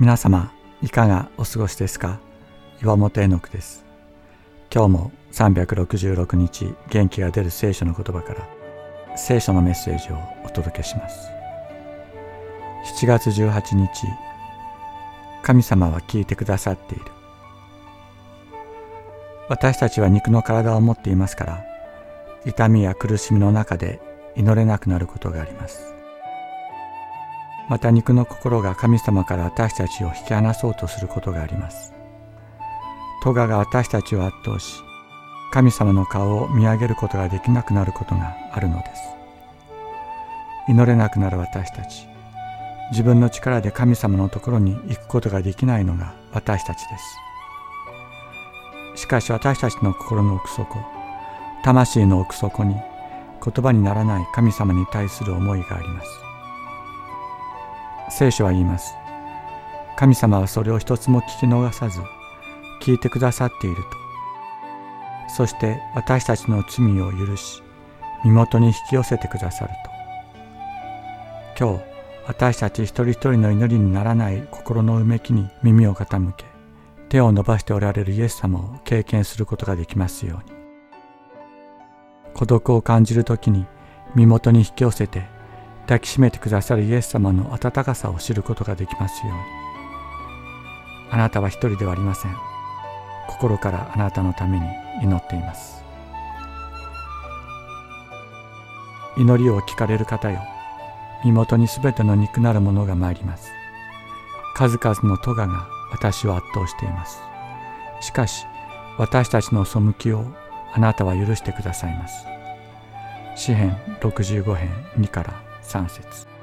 皆様いかがお過ごしですか？岩本絵の句です。今日も366日元気が出る聖書の言葉から聖書のメッセージをお届けします。7月18日神様は聞いてくださっている。私たちは肉の体を持っていますから痛みや苦しみの中で祈れなくなることがあります。また肉の心が神様から私たちを引き離そうとすることがあります。トガが私たちを圧倒し、神様の顔を見上げることができなくなることがあるのです。祈れなくなる私たち、自分の力で神様のところに行くことができないのが私たちです。しかし私たちの心の奥底、魂の奥底に言葉にならない神様に対する思いがあります。聖書は言います。神様はそれを一つも聞き逃さず、聞いてくださっていると。そして私たちの罪を許し、身元に引き寄せてくださると。今日、私たち一人一人の祈りにならない心のうめきに耳を傾け、手を伸ばしておられるイエス様を経験することができますように。孤独を感じるときに身元に引き寄せて抱きしめてくださるイエス様の温かさを知ることができますように。あなたは一人ではありません。心からあなたのために祈っています。祈りを聞かれる方よ。身元にすべての肉なるものが参ります。数々の咎が私を圧倒しています。しかし私たちの背きをあなたは許してくださいます。詩編65編2から3節。